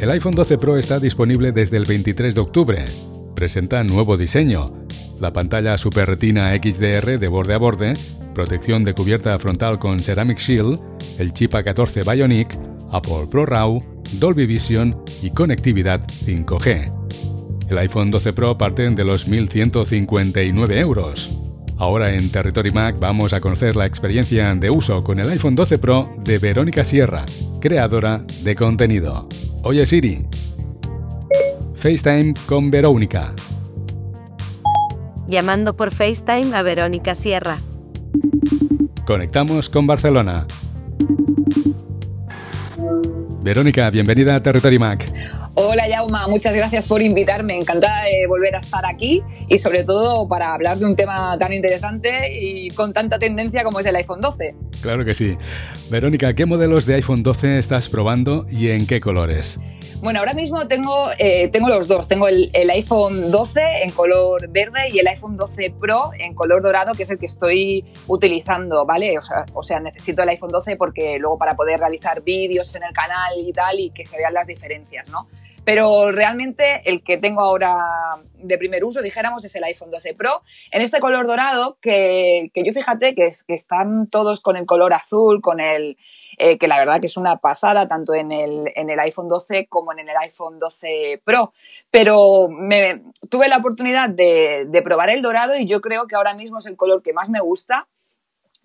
El iPhone 12 Pro está disponible desde el 23 de octubre. Presenta nuevo diseño. La pantalla Super Retina XDR de borde a borde, protección de cubierta frontal con Ceramic Shield, el chip A14 Bionic, Apple Pro RAW, Dolby Vision y conectividad 5G. El iPhone 12 Pro parte de los 1.159 euros. Ahora en Territory Mac vamos a conocer la experiencia de uso con el iPhone 12 Pro de Verónica Sierra, creadora de contenido. Oye Siri. FaceTime con Verónica. Llamando por FaceTime a Verónica Sierra. Conectamos con Barcelona. Verónica, bienvenida a Territory Mac. Hola Yauma, muchas gracias por invitarme. Encantada de volver a estar aquí y sobre todo para hablar de un tema tan interesante y con tanta tendencia como es el iPhone 12. Claro que sí. Verónica, ¿qué modelos de iPhone 12 estás probando y en qué colores? Bueno, ahora mismo tengo, eh, tengo los dos. Tengo el, iPhone 12 en color verde y el iPhone 12 Pro en color dorado, que es el que estoy utilizando, ¿vale? O sea, o sea necesito el iPhone 12 porque luego para poder realizar vídeos en el canal y tal y que se vean las diferencias, ¿no? Pero realmente el que tengo ahora de primer uso, dijéramos, es el iPhone 12 Pro en este color dorado que, que yo fíjate que, están todos con el color azul, con el eh, que la verdad que es una pasada tanto en el, en el iPhone 12 como en el iPhone 12 Pro. Pero tuve la oportunidad de probar el dorado y yo creo que ahora mismo es el color que más me gusta.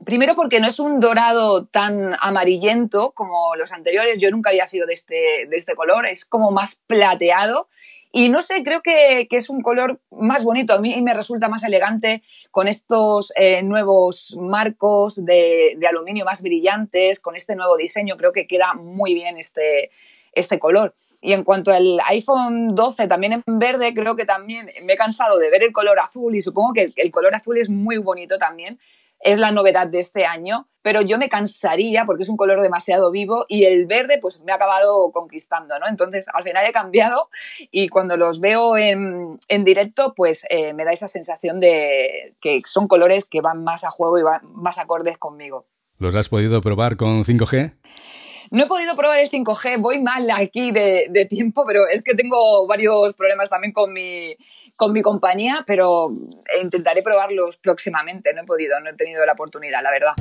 Primero porque no es un dorado tan amarillento como los anteriores, yo nunca había sido de este, de este color, es como más plateado y no sé, creo que, es un color más bonito. A mí me resulta más elegante con estos eh, nuevos marcos de, aluminio más brillantes, con este nuevo diseño. Creo que queda muy bien este, este color. Y en cuanto al iPhone 12, también en verde, creo que también me he cansado de ver el color azul y supongo que el color azul es muy bonito también es la novedad de este año, pero yo me cansaría porque es un color demasiado vivo y el verde pues me ha acabado conquistando, ¿no? Entonces al final he cambiado y cuando los veo en, directo pues eh, me da esa sensación de que son colores que van más a juego y van más acordes conmigo. ¿Los has podido probar con 5G? No he podido probar el 5G, voy mal aquí de, de tiempo, pero es que tengo varios problemas también con mi, con mi compañía, pero intentaré probarlos próximamente. No he podido, no he tenido la oportunidad, la verdad.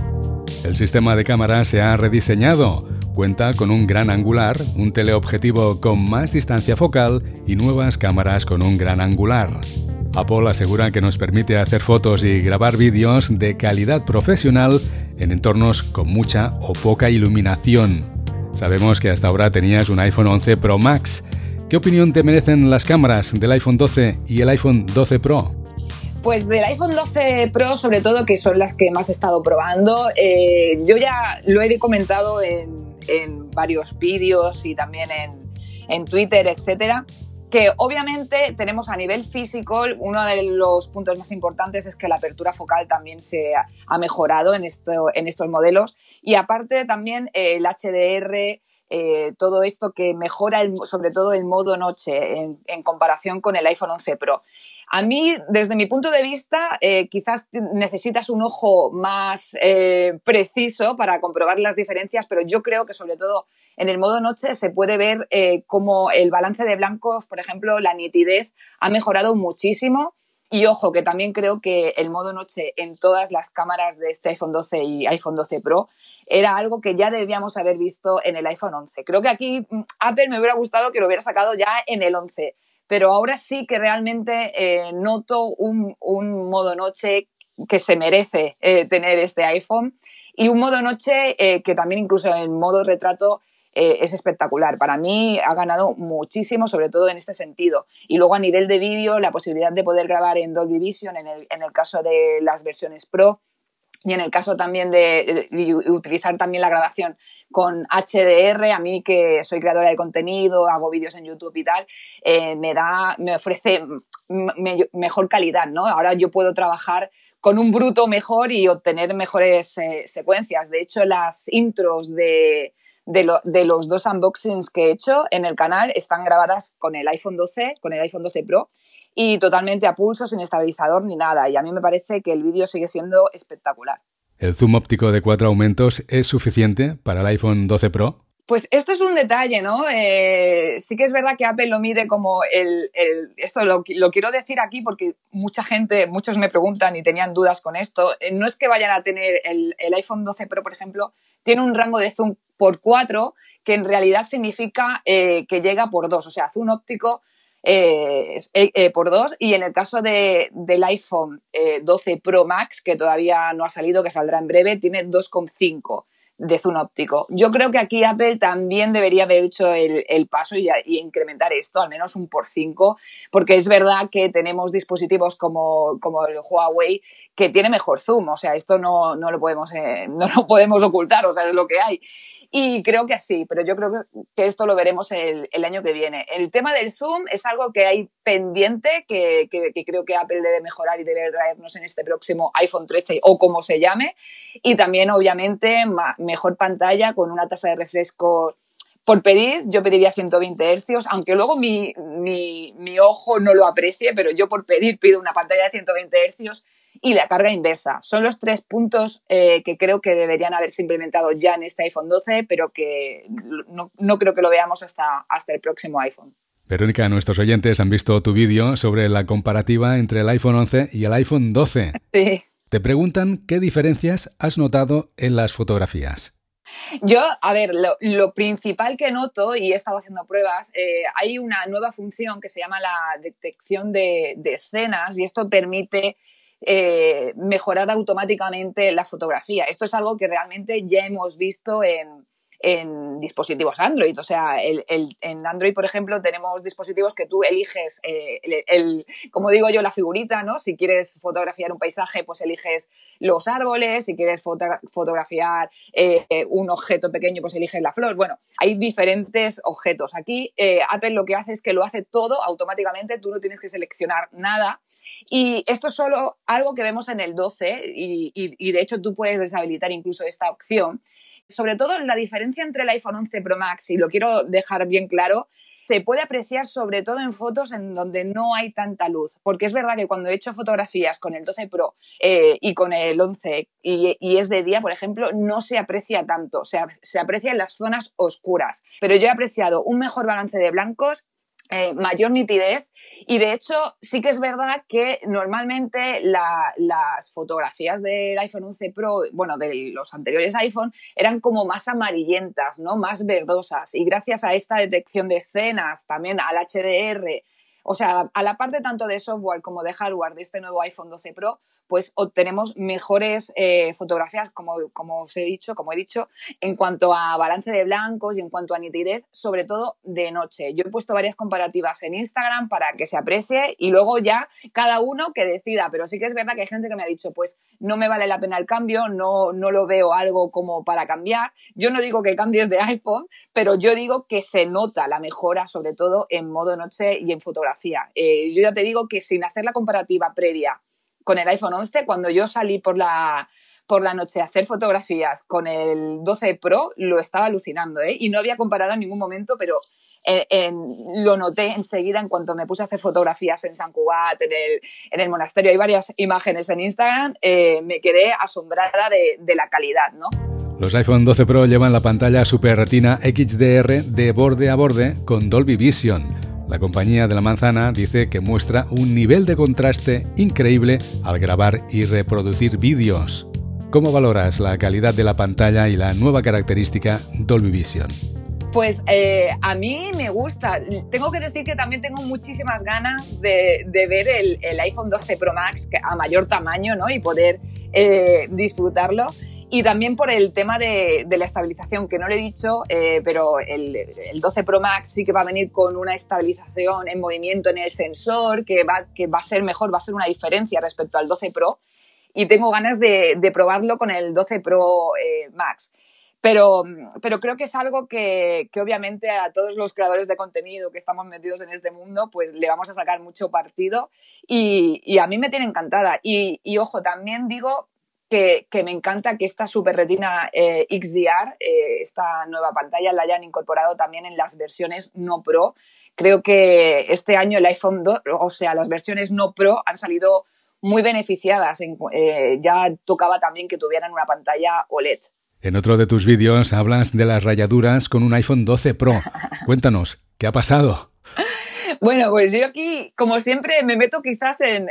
El sistema de cámara se ha rediseñado. Cuenta con un gran angular, un teleobjetivo con más distancia focal y nuevas cámaras con un gran angular. Apple asegura que nos permite hacer fotos y grabar vídeos de calidad profesional en entornos con mucha o poca iluminación. Sabemos que hasta ahora tenías un iPhone 11 Pro Max ¿Qué opinión te merecen las cámaras del iPhone 12 y el iPhone 12 Pro? Pues del iPhone 12 Pro, sobre todo, que son las que más he estado probando, eh, yo ya lo he comentado en, varios vídeos y también en, Twitter, etcétera, que obviamente tenemos a nivel físico, uno de los puntos más importantes es que la apertura focal también se ha mejorado en, en estos modelos y aparte también el HDR eh, todo esto que mejora sobre todo el modo noche en, comparación con el iPhone 11 Pro. A mí, desde mi punto de vista, eh, quizás necesitas un ojo más eh, preciso para comprobar las diferencias, pero yo creo que sobre todo en el modo noche se puede ver cómo el balance de blancos, por ejemplo, la nitidez ha mejorado muchísimo y ojo, que también creo que el modo noche en todas las cámaras de este iPhone 12 y iPhone 12 Pro era algo que ya debíamos haber visto en el iPhone 11. Creo que aquí mm, Apple me hubiera gustado que lo hubiera sacado ya en el 11, pero ahora sí que realmente eh, noto un, modo noche que se merece eh, tener este iPhone y un modo noche eh, que también incluso en modo retrato eh, es espectacular. Para mí ha ganado muchísimo, sobre todo en este sentido. Y luego a nivel de vídeo, la posibilidad de poder grabar en Dolby Vision en el, en el caso de las versiones Pro y en el caso también de, utilizar también la grabación con HDR, a mí que soy creadora de contenido, hago vídeos en YouTube y tal, eh, me da, me ofrece mejor calidad, ¿no? Ahora yo puedo trabajar con un bruto mejor y obtener mejores eh, secuencias. De hecho, las intros de, de, los dos unboxings que he hecho en el canal están grabadas con el iPhone 12, con el iPhone 12 Pro y totalmente a pulso, sin estabilizador ni nada. Y a mí me parece que el vídeo sigue siendo espectacular. ¿El zoom óptico de cuatro aumentos es suficiente para el iPhone 12 Pro? Pues esto es un detalle, ¿no? Eh, sí que es verdad que Apple lo mide como el... esto lo, quiero decir aquí porque mucha gente, muchos me preguntan y tenían dudas con esto. Eh, no es que vayan a tener el, iPhone 12 Pro, por ejemplo, tiene un rango de zoom por 4 que en realidad significa eh, que llega por 2, o sea, zoom óptico por 2 y en el caso del iPhone 12 Pro Max, que todavía no ha salido, que saldrá en breve, tiene 2,5 de zoom óptico. Yo creo que aquí Apple también debería haber hecho el, paso y, incrementar esto, al menos un por cinco, porque es verdad que tenemos dispositivos como, como el Huawei que tiene mejor zoom, o sea, esto no, no lo, podemos, eh, no lo podemos ocultar, o sea, es lo que hay. Y creo que sí, pero yo creo que, esto lo veremos el, año que viene. El tema del Zoom es algo que hay pendiente, que, creo que Apple debe mejorar y debe traernos en este próximo iPhone 13 o como se llame. Y también, obviamente, mejor pantalla con una tasa de refresco por pedir, yo pediría 120 Hz, aunque luego mi, mi, ojo no lo aprecie, pero yo por pedir pido una pantalla de 120 Hz y la carga inversa. Son los tres puntos eh, que creo que deberían haberse implementado ya en este iPhone 12, pero que no, creo que lo veamos hasta, hasta el próximo iPhone. Verónica, nuestros oyentes han visto tu vídeo sobre la comparativa entre el iPhone 11 y el iPhone 12. Sí. Te preguntan qué diferencias has notado en las fotografías. Yo, a ver, lo, principal que noto, y he estado haciendo pruebas, eh, hay una nueva función que se llama la detección de escenas y esto permite eh, mejorar automáticamente la fotografía. Esto es algo que realmente ya hemos visto en, en dispositivos Android. O sea, el, en Android, por ejemplo, tenemos dispositivos que tú eliges, eh, el, como digo yo, la figurita, ¿no? Si quieres fotografiar un paisaje, pues eliges los árboles, si quieres fotografiar eh, un objeto pequeño, pues eliges la flor. Bueno, hay diferentes objetos. Aquí eh, Apple lo que hace es que lo hace todo automáticamente, tú no tienes que seleccionar nada. Y esto es solo algo que vemos en el 12 y, y de hecho tú puedes deshabilitar incluso esta opción sobre todo la diferencia entre el iPhone 11 Pro Max, y lo quiero dejar bien claro, se puede apreciar sobre todo en fotos en donde no hay tanta luz, porque es verdad que cuando he hecho fotografías con el 12 Pro eh, y con el 11 y, y, es de día, por ejemplo, no se aprecia tanto, o sea, se aprecia en las zonas oscuras, pero yo he apreciado un mejor balance de blancos eh, mayor nitidez y de hecho sí que es verdad que normalmente las fotografías del iPhone 11 Pro, bueno, de los anteriores iPhone, eran como más amarillentas, ¿no? Más verdosas y gracias a esta detección de escenas, también al HDR, o sea, a la parte tanto de software como de hardware de este nuevo iPhone 12 Pro, pues obtenemos mejores eh, fotografías, como, como os he dicho, como he dicho, en cuanto a balance de blancos y en cuanto a nitidez, sobre todo de noche. Yo he puesto varias comparativas en Instagram para que se aprecie y luego ya cada uno que decida, pero sí que es verdad que hay gente que me ha dicho, pues no me vale la pena el cambio, no, no lo veo algo como para cambiar. Yo no digo que cambies de iPhone, pero yo digo que se nota la mejora, sobre todo en modo noche y en fotografía. Eh, yo ya te digo que sin hacer la comparativa previa con el iPhone 11, cuando yo salí por la, por la noche a hacer fotografías con el 12 Pro, lo estaba alucinando, ¿eh? Y no había comparado en ningún momento, pero eh, lo noté enseguida en cuanto me puse a hacer fotografías en San Cubat, en el, en el monasterio. Hay varias imágenes en Instagram, eh, me quedé asombrada de, la calidad, ¿no? Los iPhone 12 Pro llevan la pantalla Super Retina XDR de borde a borde con Dolby Vision la compañía de la manzana dice que muestra un nivel de contraste increíble al grabar y reproducir vídeos. ¿Cómo valoras la calidad de la pantalla y la nueva característica Dolby Vision? Pues eh, a mí me gusta. Tengo que decir que también tengo muchísimas ganas de, ver el, iPhone 12 Pro Max a mayor tamaño ¿no? y poder eh, disfrutarlo. Y también por el tema de, la estabilización, que no le he dicho, eh, pero el, 12 Pro Max sí que va a venir con una estabilización en movimiento en el sensor, que va, que va a ser mejor, va a ser una diferencia respecto al 12 Pro. Y tengo ganas de, probarlo con el 12 Pro eh, Max. Pero, pero, creo que es algo que, que, obviamente a todos los creadores de contenido que estamos metidos en este mundo, pues le vamos a sacar mucho partido y, a mí me tiene encantada. Y, ojo, también digo que, me encanta que esta Super Retina eh, XDR, eh, esta nueva pantalla, la hayan incorporado también en las versiones no Pro. Creo que este año el iPhone 2, o sea, las versiones no Pro han salido muy beneficiadas. Eh, ya tocaba también que tuvieran una pantalla OLED. En otro de tus vídeos hablas de las rayaduras con un iPhone 12 Pro. Cuéntanos, ¿qué ha pasado? Bueno, pues yo aquí, como siempre, me meto quizás en,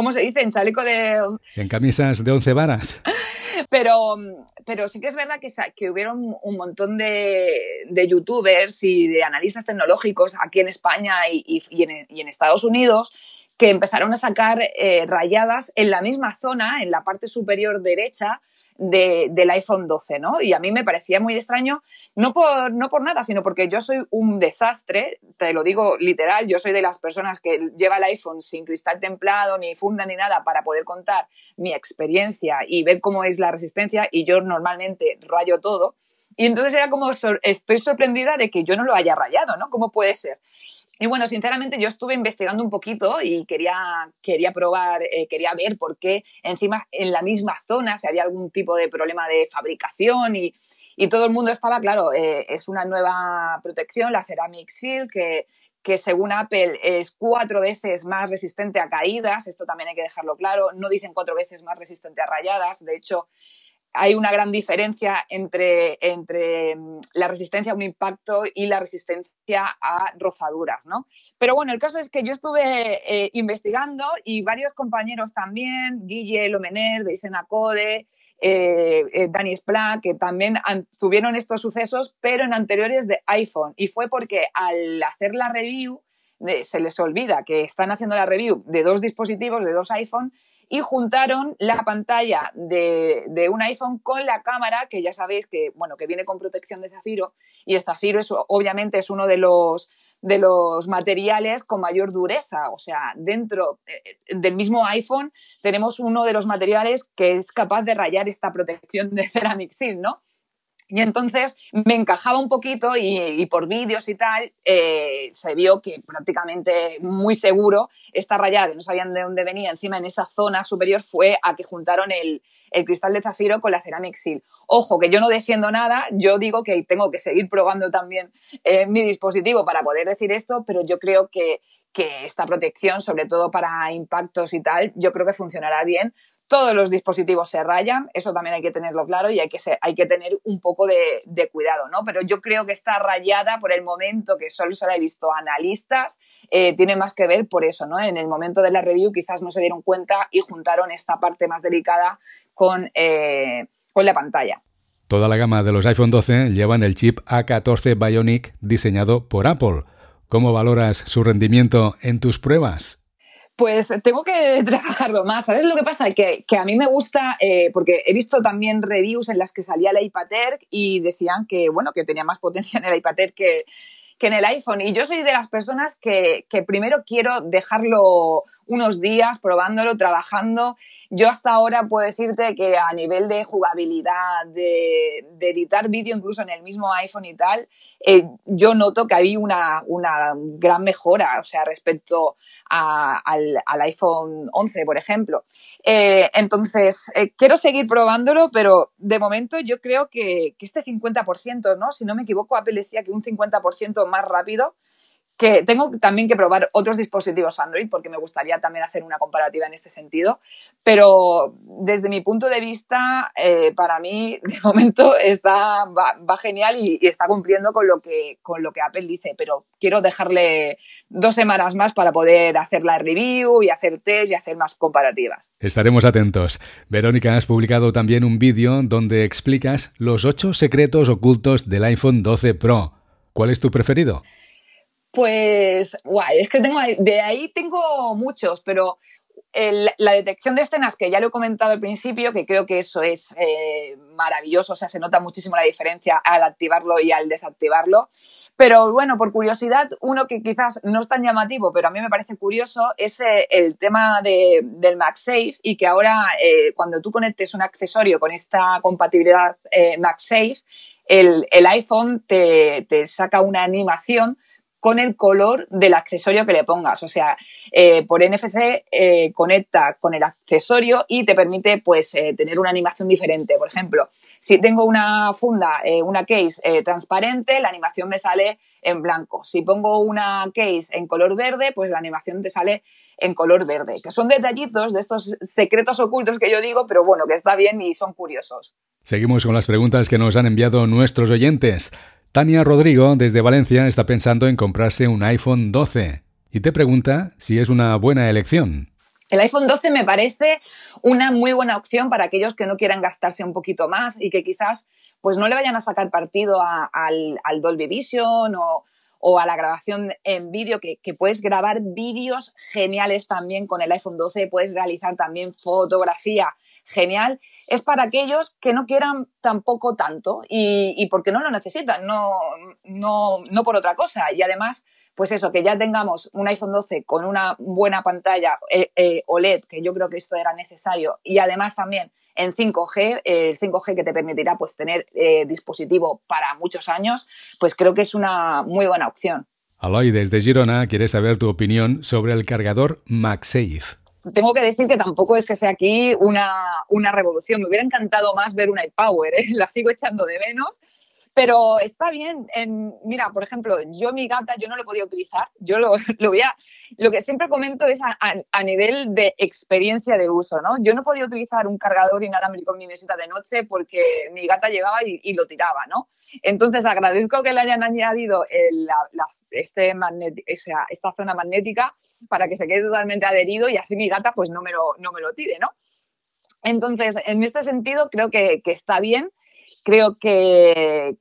¿cómo se dice? En chaleco de... En camisas de 11 varas. Pero, pero sí que es verdad que, que hubieron un montón de, youtubers y de analistas tecnológicos aquí en España y, en, Estados Unidos que empezaron a sacar eh, rayadas en la misma zona, en la parte superior derecha, del iPhone 12, ¿no? Y a mí me parecía muy extraño, no por, no por nada, sino porque yo soy un desastre, te lo digo literal, yo soy de las personas que lleva el iPhone sin cristal templado, ni funda, ni nada, para poder contar mi experiencia y ver cómo es la resistencia, y yo normalmente rayo todo. Y entonces era como, estoy sorprendida de que yo no lo haya rayado, ¿no? ¿Cómo puede ser? Y bueno, sinceramente yo estuve investigando un poquito y quería, quería probar, eh, quería ver por qué encima en la misma zona si había algún tipo de problema de fabricación y, y todo el mundo estaba, claro, eh, es una nueva protección, la Ceramic Seal, que, que según Apple es cuatro veces más resistente a caídas, esto también hay que dejarlo claro, no dicen cuatro veces más resistente a rayadas, de hecho hay una gran diferencia entre, entre mm, la resistencia a un impacto y la resistencia a rozaduras, ¿no? Pero bueno, el caso es que yo estuve eh, investigando y varios compañeros también, Guille Lomener de Isenacode, eh, eh, Dani Spla, que también tuvieron estos sucesos, pero en anteriores de iPhone. Y fue porque al hacer la review, se les olvida que están haciendo la review de dos dispositivos, de dos iPhone, y juntaron la pantalla de, un iPhone con la cámara, que ya sabéis que, bueno, que viene con protección de zafiro, y el zafiro es, obviamente es uno de los, de los materiales con mayor dureza. O sea, dentro eh, del mismo iPhone tenemos uno de los materiales que es capaz de rayar esta protección de Ceramic Seal, ¿no? Y entonces me encajaba un poquito y, por vídeos y tal eh, se vio que prácticamente muy seguro esta rayada que no sabían de dónde venía encima en esa zona superior fue a que juntaron el, cristal de zafiro con la Ceramic Seal. Ojo, que yo no defiendo nada, yo digo que tengo que seguir probando también eh, mi dispositivo para poder decir esto, pero yo creo que, que esta protección, sobre todo para impactos y tal, yo creo que funcionará bien todos los dispositivos se rayan, eso también hay que tenerlo claro y hay que, tener un poco de, cuidado, ¿no? Pero yo creo que está rayada por el momento que solo se la he visto analistas, eh, tiene más que ver por eso, ¿no? En el momento de la review quizás no se dieron cuenta y juntaron esta parte más delicada con, eh, con la pantalla. Toda la gama de los iPhone 12 llevan el chip A14 Bionic diseñado por Apple. ¿Cómo valoras su rendimiento en tus pruebas? Pues tengo que trabajarlo más. ¿Sabes lo que pasa? Que, que a mí me gusta, eh, porque he visto también reviews en las que salía el iPad Air y decían que, bueno, que tenía más potencia en el iPad Air que, que en el iPhone. Y yo soy de las personas que, que, primero quiero dejarlo unos días probándolo, trabajando. Yo hasta ahora puedo decirte que a nivel de jugabilidad, de, de editar vídeo incluso en el mismo iPhone y tal, eh, yo noto que hay una, una gran mejora, o sea, respecto al, iPhone 11, por ejemplo. Eh, entonces, eh, quiero seguir probándolo, pero de momento yo creo que, que este 50%, ¿no? Si no me equivoco, Apple decía que un 50% más rápido que tengo también que probar otros dispositivos Android porque me gustaría también hacer una comparativa en este sentido, pero desde mi punto de vista, eh, para mí de momento está, va, genial y, está cumpliendo con lo, que, con lo que Apple dice, pero quiero dejarle dos semanas más para poder hacer la review y hacer test y hacer más comparativas. Estaremos atentos. Verónica, has publicado también un vídeo donde explicas los ocho secretos ocultos del iPhone 12 Pro. ¿Cuál es tu preferido? Pues, guay, es que tengo, de ahí tengo muchos, pero la detección de escenas, que ya lo he comentado al principio, que creo que eso es eh, maravilloso, o sea, se nota muchísimo la diferencia al activarlo y al desactivarlo. Pero bueno, por curiosidad, uno que quizás no es tan llamativo, pero a mí me parece curioso, es eh, el tema de, del MagSafe y que ahora eh, cuando tú conectes un accesorio con esta compatibilidad MagSafe, el, el iPhone te, te saca una animación con el color del accesorio que le pongas. O sea, eh, por NFC eh, conecta con el accesorio y te permite pues eh, tener una animación diferente. Por ejemplo, si tengo una funda, una case transparente, la animación me sale en blanco. Si pongo una case en color verde, pues la animación te sale en color verde. Que son detallitos de estos secretos ocultos que yo digo, pero bueno, que está bien y son curiosos. Seguimos con las preguntas que nos han enviado nuestros oyentes. Tania Rodrigo, desde Valencia, está pensando en comprarse un iPhone 12 y te pregunta si es una buena elección. El iPhone 12 me parece una muy buena opción para aquellos que no quieran gastarse un poquito más y que quizás pues no le vayan a sacar partido al, Dolby Vision o, a la grabación en vídeo, que, que, puedes grabar vídeos geniales también con el iPhone 12, puedes realizar también fotografía genial es para aquellos que no quieran tampoco tanto y, porque no lo necesitan, no, no, no, por otra cosa. Y además, pues eso, que ya tengamos un iPhone 12 con una buena pantalla eh, eh, OLED, que yo creo que esto era necesario, y además también en 5G, el 5G que te permitirá pues tener eh, dispositivo para muchos años, pues creo que es una muy buena opción. Aloy desde Girona quiere saber tu opinión sobre el cargador MagSafe tengo que decir que tampoco es que sea aquí una, una revolución. Me hubiera encantado más ver una iPower, ¿eh? la sigo echando de menos. Pero está bien. En, mira, por ejemplo, yo mi gata, yo no lo podía utilizar. Yo lo, lo voy a, lo que siempre comento es a, a, nivel de experiencia de uso, ¿no? Yo no podía utilizar un cargador inalámbrico en mi mesita de noche porque mi gata llegaba y, lo tiraba, ¿no? Entonces agradezco que le hayan añadido este esta zona magnética para que se quede totalmente adherido y así mi gata pues no me lo, no me lo tire, ¿no? Entonces, en este sentido, creo que, que está bien creo que,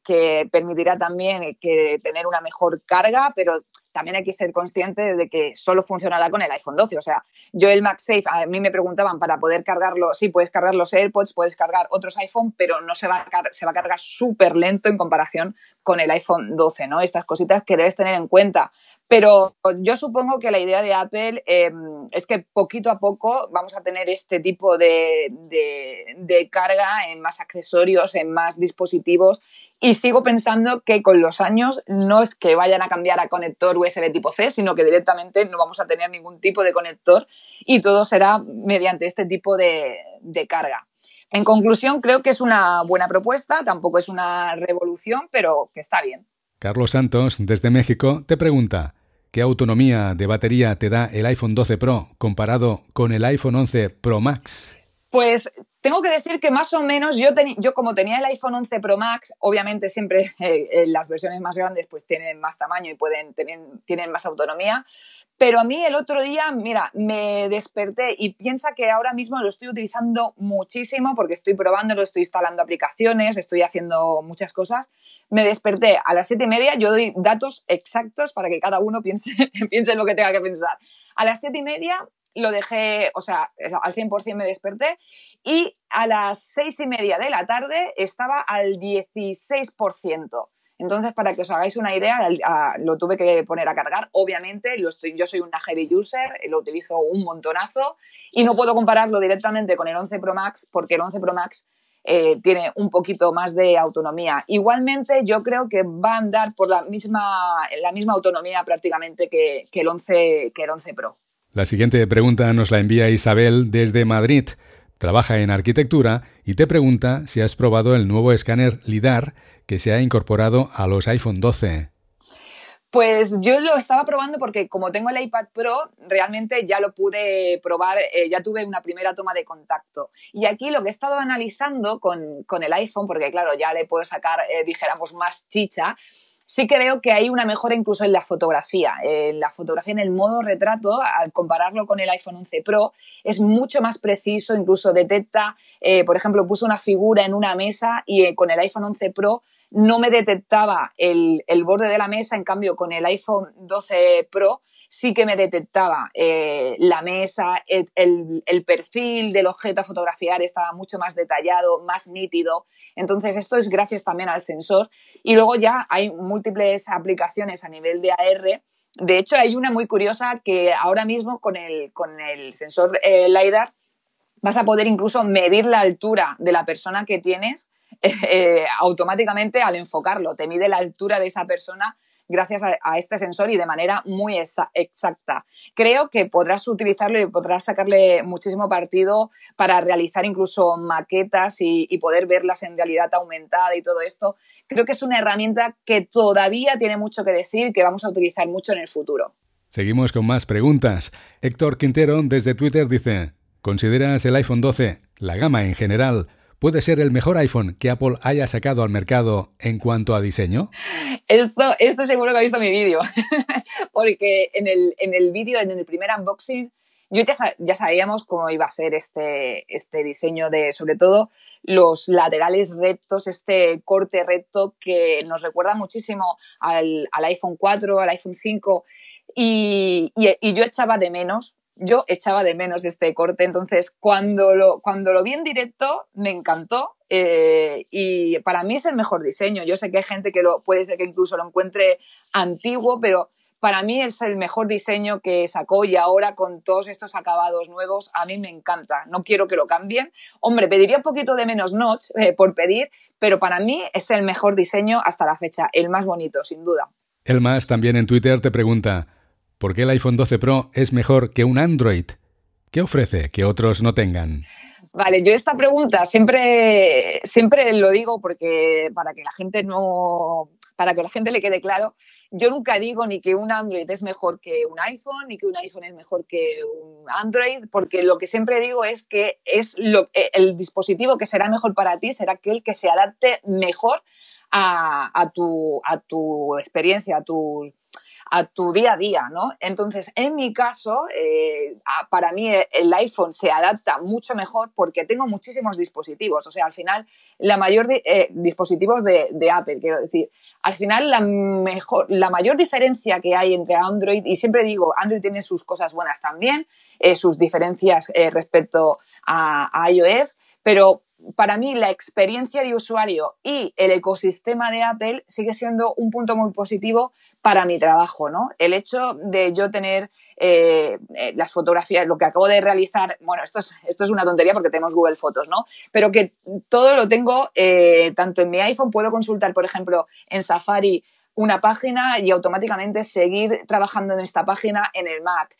permitirá también que tener una mejor carga, pero también hay que ser consciente de que solo funcionará con el iPhone 12. O sea, yo el MagSafe, a mí me preguntaban para poder cargarlo, sí, puedes cargar los AirPods, puedes cargar otros iPhone, pero no se va a, se va a cargar súper lento en comparación con el iPhone 12, ¿no? Estas cositas que debes tener en cuenta. Pero yo supongo que la idea de Apple em, es que poquito a poco vamos a tener este tipo de, de, carga en más accesorios, en más dispositivos. Y sigo pensando que con los años no es que vayan a cambiar a conector USB tipo C, sino que directamente no vamos a tener ningún tipo de conector y todo será mediante este tipo de, de carga. En conclusión, creo que es una buena propuesta, tampoco es una revolución, pero que está bien. Carlos Santos, desde México, te pregunta, ¿Qué autonomía de batería te da el iPhone 12 Pro comparado con el iPhone 11 Pro Max? Pues tengo que decir que más o menos yo, yo como tenía el iPhone 11 Pro Max, obviamente siempre eh, las versiones más grandes pues tienen más tamaño y pueden tener, tienen más autonomía, pero a mí el otro día, mira, me desperté y piensa que ahora mismo lo estoy utilizando muchísimo porque estoy probándolo, estoy instalando aplicaciones, estoy haciendo muchas cosas me desperté a las siete y media, yo doy datos exactos para que cada uno piense, piense en lo que tenga que pensar. A las siete y media lo dejé, o sea, al 100% me desperté y a las seis y media de la tarde estaba al 16%. Entonces, para que os hagáis una idea, lo tuve que poner a cargar. Obviamente, yo soy una heavy user, lo utilizo un montonazo y no puedo compararlo directamente con el 11 Pro Max porque el 11 Pro Max eh, tiene un poquito más de autonomía. Igualmente, yo creo que va a andar por la misma, la misma autonomía prácticamente que, el 11, que el 11 Pro. La siguiente pregunta nos la envía Isabel desde Madrid. Trabaja en arquitectura y te pregunta si has probado el nuevo escáner LIDAR que se ha incorporado a los iPhone 12. Pues yo lo estaba probando porque como tengo el iPad Pro, realmente ya lo pude probar, eh, ya tuve una primera toma de contacto. Y aquí lo que he estado analizando con, el iPhone, porque claro, ya le puedo sacar, eh, dijéramos, más chicha, sí que veo que hay una mejora incluso en la fotografía. En la fotografía en el modo retrato, al compararlo con el iPhone 11 Pro, es mucho más preciso, incluso detecta, eh, por ejemplo, puse una figura en una mesa y con el iPhone 11 Pro no me detectaba el, borde de la mesa, en cambio con el iPhone 12 Pro sí que me detectaba eh, la mesa, el, perfil del objeto a fotografiar estaba mucho más detallado, más nítido. Entonces esto es gracias también al sensor. Y luego ya hay múltiples aplicaciones a nivel de AR. De hecho hay una muy curiosa que ahora mismo con el, con el sensor eh, LiDAR vas a poder incluso medir la altura de la persona que tienes eh, automáticamente al enfocarlo. Te mide la altura de esa persona gracias a, este sensor y de manera muy exacta. Creo que podrás utilizarlo y podrás sacarle muchísimo partido para realizar incluso maquetas y, y, poder verlas en realidad aumentada y todo esto. Creo que es una herramienta que todavía tiene mucho que decir, que vamos a utilizar mucho en el futuro. Seguimos con más preguntas. Héctor Quintero desde Twitter dice, ¿consideras el iPhone 12, la gama en general, puede ser el mejor iPhone que Apple haya sacado al mercado en cuanto a diseño? Esto, esto seguro que ha visto mi vídeo, porque en el, en el vídeo, en el primer unboxing, yo ya, sabíamos cómo iba a ser este, este diseño de, sobre todo, los laterales rectos, este corte recto que nos recuerda muchísimo al, iPhone 4, al iPhone 5 y, yo echaba de menos yo echaba de menos este corte, entonces cuando lo, cuando lo vi en directo me encantó eh, y para mí es el mejor diseño. Yo sé que hay gente que lo, puede ser que incluso lo encuentre antiguo, pero para mí es el mejor diseño que sacó y ahora con todos estos acabados nuevos a mí me encanta. No quiero que lo cambien. Hombre, pediría un poquito de menos notch eh, por pedir, pero para mí es el mejor diseño hasta la fecha, el más bonito, sin duda. El más también en Twitter te pregunta, ¿por qué el iPhone 12 Pro es mejor que un Android? ¿Qué ofrece que otros no tengan? Vale, yo esta pregunta siempre, siempre lo digo porque para que la gente no, para que la gente le quede claro, yo nunca digo ni que un Android es mejor que un iPhone, ni que un iPhone es mejor que un Android, porque lo que siempre digo es que es lo, eh, el dispositivo que será mejor para ti será aquel que se adapte mejor a, tu, a tu experiencia, a tu, a tu día a día, ¿no? Entonces, en mi caso, eh, para mí el iPhone se adapta mucho mejor porque tengo muchísimos dispositivos. O sea, al final, la mayor eh, dispositivos de, Apple, quiero decir. Al final, la, mejor, la mayor diferencia que hay entre Android, y siempre digo, Android tiene sus cosas buenas también, eh, sus diferencias respecto a iOS, pero para mí la experiencia de usuario y el ecosistema de Apple sigue siendo un punto muy positivo para mi trabajo, ¿no? El hecho de yo tener eh, eh, las fotografías, lo que acabo de realizar, bueno, esto es, una tontería porque tenemos Google Fotos, ¿no? Pero que todo lo tengo eh, tanto en mi iPhone, puedo consultar, por ejemplo, en Safari una página y automáticamente seguir trabajando en esta página en el Mac.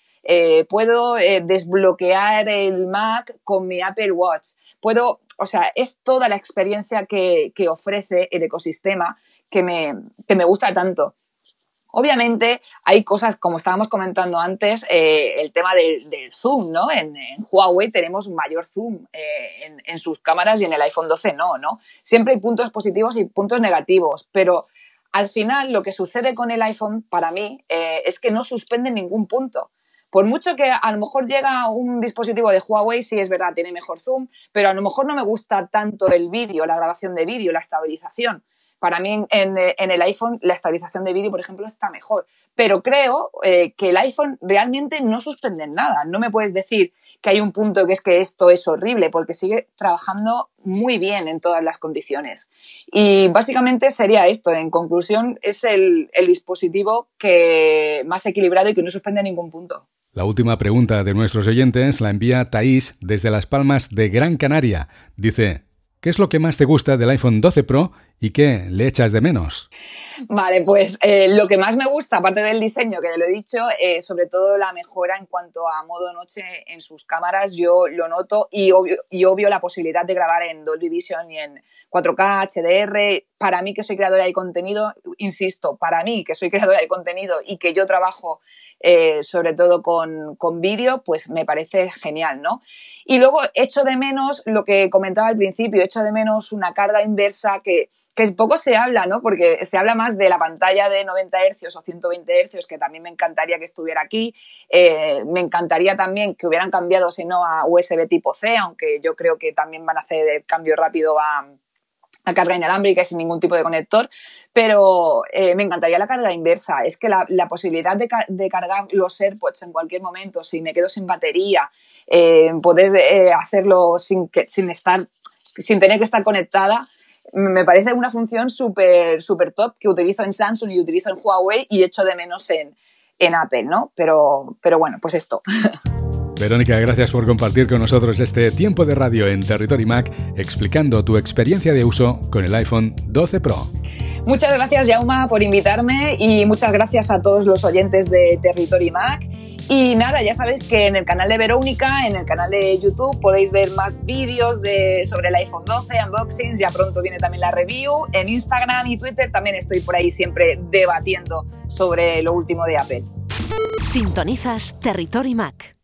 Puedo desbloquear el Mac con mi Apple Watch. Puedo, o sea, es toda la experiencia que, que ofrece el ecosistema que me, que me gusta tanto. Obviamente hay cosas, como estábamos comentando antes, eh, el tema del, zoom, ¿no? En, Huawei tenemos mayor zoom eh, en, sus cámaras y en el iPhone 12 no, ¿no? Siempre hay puntos positivos y puntos negativos, pero al final lo que sucede con el iPhone para mí eh, es que no suspende ningún punto. Por mucho que a lo mejor llega un dispositivo de Huawei, sí es verdad, tiene mejor zoom, pero a lo mejor no me gusta tanto el vídeo, la grabación de vídeo, la estabilización. Para mí en, el iPhone la estabilización de vídeo, por ejemplo, está mejor. Pero creo eh, que el iPhone realmente no suspende nada. No me puedes decir que hay un punto que es que esto es horrible, porque sigue trabajando muy bien en todas las condiciones. Y básicamente sería esto. En conclusión, es el, el dispositivo que más equilibrado y que no suspende ningún punto. La última pregunta de nuestros oyentes la envía Thais desde Las Palmas de Gran Canaria. Dice, ¿Qué es lo que más te gusta del iPhone 12 Pro y qué le echas de menos? Vale, pues eh, lo que más me gusta, aparte del diseño, que ya lo he dicho, eh, sobre todo la mejora en cuanto a modo noche en sus cámaras, yo lo noto y obvio, la posibilidad de grabar en Dolby Vision y en 4K, HDR. Para mí que soy creadora de contenido, insisto, para mí que soy creadora de contenido y que yo trabajo eh, sobre todo con, con vídeo, pues me parece genial, ¿no? Y luego echo de menos lo que comentaba al principio, echo de menos una carga inversa que, que poco se habla, ¿no? Porque se habla más de la pantalla de 90 Hz o 120 Hz, que también me encantaría que estuviera aquí. Eh, me encantaría también que hubieran cambiado, si no, a USB tipo C, aunque yo creo que también van a hacer el cambio rápido a, carga inalámbrica y sin ningún tipo de conector, pero eh, me encantaría la carga inversa. Es que la, posibilidad de, cargar los AirPods en cualquier momento, si me quedo sin batería, eh, poder hacerlo sin, que, sin, estar, sin tener que estar conectada, me parece una función súper super top que utilizo en Samsung y utilizo en Huawei y echo de menos en, en Apple, ¿no? Pero, pero bueno, pues esto. Verónica, gracias por compartir con nosotros este tiempo de radio en Territory Mac explicando tu experiencia de uso con el iPhone 12 Pro. Muchas gracias, Jauma, por invitarme y muchas gracias a todos los oyentes de Territory Mac. Y nada, ya sabéis que en el canal de Verónica, en el canal de YouTube, podéis ver más vídeos de, sobre el iPhone 12, unboxings, ya pronto viene también la review. En Instagram y Twitter también estoy por ahí siempre debatiendo sobre lo último de Apple. Sintonizas Territory Mac.